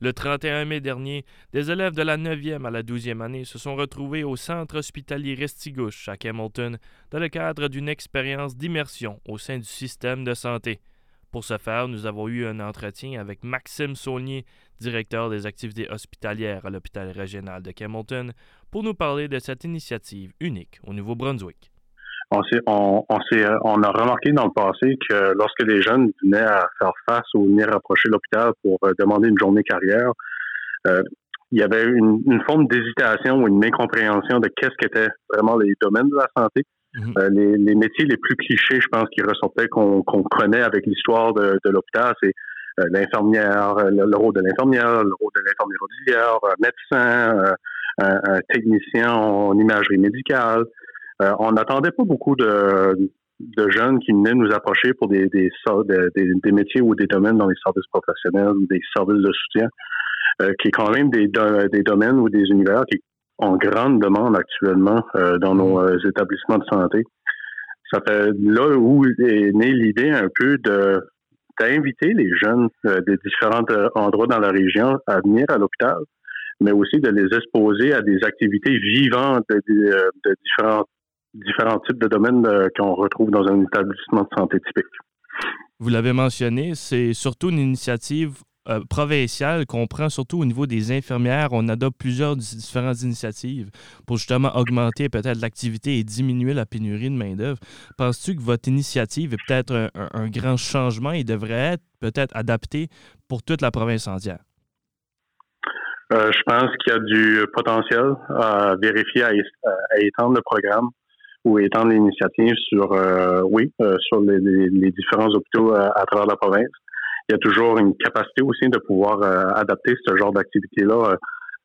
Le 31 mai dernier, des élèves de la 9e à la 12e année se sont retrouvés au centre hospitalier Restigouche à Hamilton dans le cadre d'une expérience d'immersion au sein du système de santé. Pour ce faire, nous avons eu un entretien avec Maxime Saulnier, directeur des activités hospitalières à l'hôpital régional de Hamilton, pour nous parler de cette initiative unique au Nouveau-Brunswick on, on, on, on, a remarqué dans le passé que lorsque les jeunes venaient à faire face ou venir approcher l'hôpital pour euh, demander une journée carrière, euh, il y avait une, une forme d'hésitation ou une mécompréhension de qu'est-ce qu'étaient vraiment les domaines de la santé. Mhm. euh, les, les, métiers les plus clichés, je pense, qui ressortaient qu'on connaît avec l'histoire de, de l'hôpital, c'est euh, l'infirmière, le, rôle de l'infirmière, le rôle de l'infirmière auxiliaire, médecin, un, un, technicien en imagerie médicale, euh, on n'attendait pas beaucoup de, de, jeunes qui venaient nous approcher pour des, des, des, des, métiers ou des domaines dans les services professionnels ou des services de soutien, euh, qui est quand même des, des domaines ou des univers qui ont grande demande actuellement euh, dans nos établissements de santé. Ça fait là où est née l'idée un peu de d'inviter les jeunes des différents endroits dans la région à venir à l'hôpital, mais aussi de les exposer à des activités vivantes de, de différentes différents types de domaines euh, qu'on retrouve dans un établissement de santé typique. Vous l'avez mentionné, c'est surtout une initiative euh, provinciale qu'on prend surtout au niveau des infirmières. On adopte plusieurs différentes initiatives pour justement augmenter peut-être l'activité et diminuer la pénurie de main-d'œuvre. Penses-tu que votre initiative est peut-être un, grand changement et devrait être peut-être adaptée pour toute la province entière? Euh, je pense qu'il y a du potentiel à vérifier, à étendre le programme ou étendre l'initiative sur, euh, oui, euh, sur les, les, différents hôpitaux à, à, travers la province. Il y a toujours une capacité aussi de pouvoir euh, adapter ce genre d'activité-là.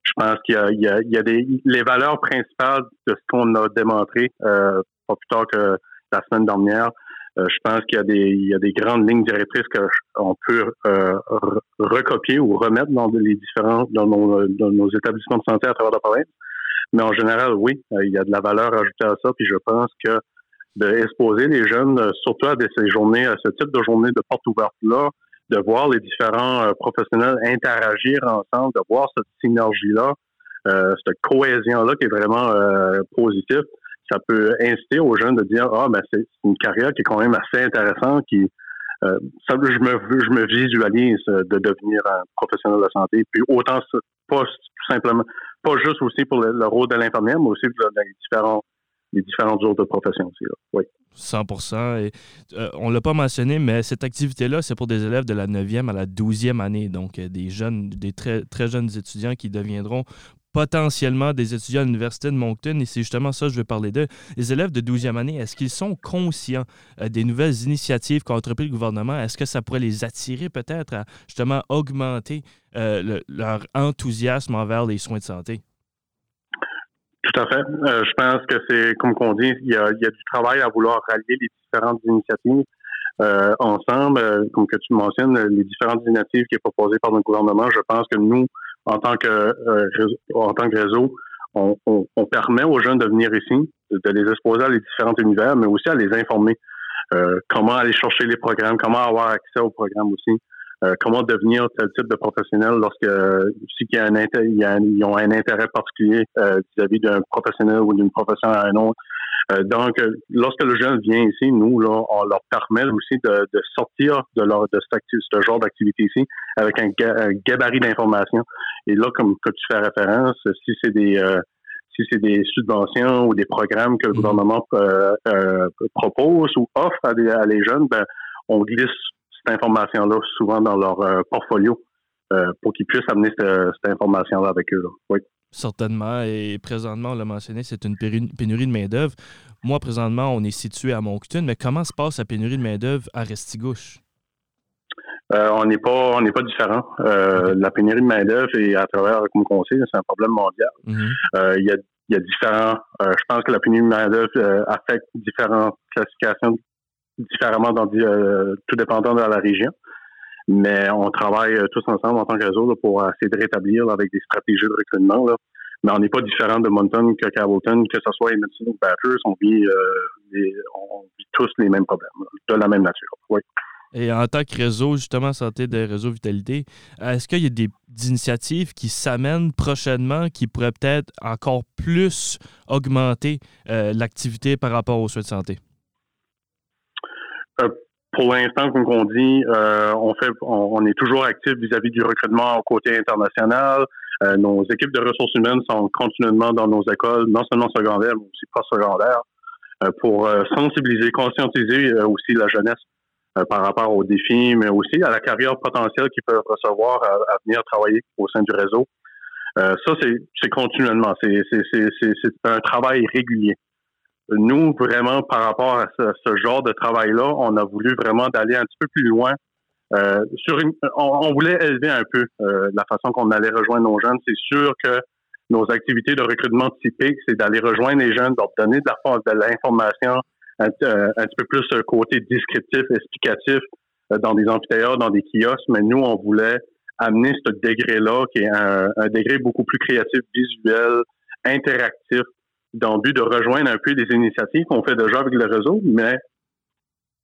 je pense qu'il y a, il y a, il y a des, les valeurs principales de ce qu'on a démontré, pas plus tard que la semaine dernière. je pense qu'il y a des, il y a des grandes lignes directrices qu'on peut recopier ou remettre dans les différents, dans nos, dans nos établissements de santé à travers la province. Mais en général, oui, euh, il y a de la valeur ajoutée à ça. Puis je pense que d'exposer les jeunes, euh, surtout à ces journées, à ce type de journée de porte ouverte-là, de voir les différents euh, professionnels interagir ensemble, de voir cette synergie-là, cette cohésion-là qui est vraiment euh, positive, ça peut inciter aux jeunes de dire ah ben c'est une carrière qui est quand même assez intéressante, qui ça, je me je me visualise de devenir un professionnel de santé, puis autant pas tout simplement pas juste aussi pour le, rôle de l'infirmière, mais aussi pour les différents les différentes autres professions aussi. Oui. 100 et, euh, On ne l'a pas mentionné, mais cette activité-là, c'est pour des élèves de la 9e à la 12e année, donc euh, des jeunes, des très, très jeunes étudiants qui deviendront potentiellement des étudiants à l'Université de Moncton, et c'est justement ça que je veux parler d'eux. Les élèves de 12e année, est-ce qu'ils sont conscients euh, des nouvelles initiatives qu'a entrepris le gouvernement? Est-ce que ça pourrait les attirer peut-être à justement augmenter euh, leur enthousiasme envers les soins de santé? Tout à fait. Euh, je pense que c'est, comme on dit, il y, a, du travail à vouloir rallier les différentes initiatives ensemble. comme que tu mentionnes, les différentes initiatives qui sont proposées par le gouvernement, je pense que nous, en tant que euh, en tant que réseau, on, on, on, permet aux jeunes de venir ici, de les exposer à les différents univers, mais aussi à les informer. Euh, comment aller chercher les programmes, comment avoir accès aux programmes aussi, euh, comment devenir tel type de professionnel lorsque si y a un il y a ils ont un intérêt particulier vis-à-vis d'un professionnel ou d'une profession à un autre. Euh, donc, lorsque le jeune vient ici, nous, là, on leur permet aussi de, de sortir de leur de ce genre d'activité ici avec un, gabarit d'informations. Et là, comme que tu fais référence, si c'est des euh, si c'est des subventions ou des programmes que le mhm. gouvernement euh, propose ou offre à, des, à les jeunes, ben, on glisse cette information-là souvent dans leur portfolio pour qu'ils puissent amener cette, information-là avec eux. Là. Oui. Certainement. Et présentement, on l'a mentionné, c'est une pénurie de main-d'œuvre. Moi, présentement, on est situé à Moncton, mais comment se passe la pénurie de main-d'œuvre à Restigouche? Euh, on n'est pas on n'est pas différent. Euh, la pénurie de main d'œuvre et à travers comme on sait, c'est un problème mondial. Euh, il y, a, y, a, différents. je pense que la pénurie de main d'œuvre affecte différentes classifications différemment dans tout dépendant de la région. Mais on travaille euh, tous ensemble en tant que réseau pour essayer de rétablir avec des stratégies de recrutement. Là. Mais on n'est pas différent de Moncton que Carrollton, que ce soit médecins ou on vit, euh, on vit tous les mêmes problèmes, de la même nature. Oui. Et en tant que réseau, justement, santé de réseau vitalité, est-ce qu'il y a des, d'initiatives qui s'amènent prochainement qui pourraient peut-être encore plus augmenter l'activité par rapport aux soins de santé? Pour l'instant, comme on dit, on fait, on, est toujours actif vis-à-vis du recrutement au côté international. nos équipes de ressources humaines sont continuellement dans nos écoles, non seulement secondaires, mais aussi post-secondaires. Euh, pour euh, sensibiliser, conscientiser euh, aussi la jeunesse par rapport aux défis, mais aussi à la carrière potentielle qu'ils peuvent recevoir à, venir travailler au sein du réseau. ça, c'est continuellement. C'est un travail régulier. Nous, vraiment, par rapport à ce, genre de travail-là, on a voulu vraiment d'aller un petit peu plus loin. sur on, voulait élever un peu la façon qu'on allait rejoindre nos jeunes. C'est sûr que nos activités de recrutement typiques, c'est d'aller rejoindre les jeunes, leur donner de de l'information un, euh, un, petit peu plus euh, côté descriptif, explicatif euh, dans des amphithéâtres, dans des kiosques, mais nous, on voulait amener ce degré-là, qui est un, degré beaucoup plus créatif, visuel, interactif, dans le but de rejoindre un peu des initiatives qu'on fait déjà avec le réseau, mais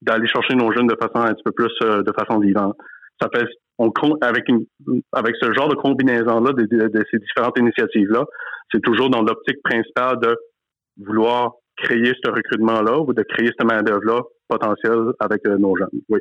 d'aller chercher nos jeunes de façon un petit peu plus de façon vivante. Ça fait on, avec, une, avec ce genre de combinaison-là de, de, ces différentes initiatives-là, c'est toujours dans l'optique principale de vouloir créer ce recrutement-là ou de créer cette main-d'œuvre-là potentielle avec euh, nos jeunes. Oui.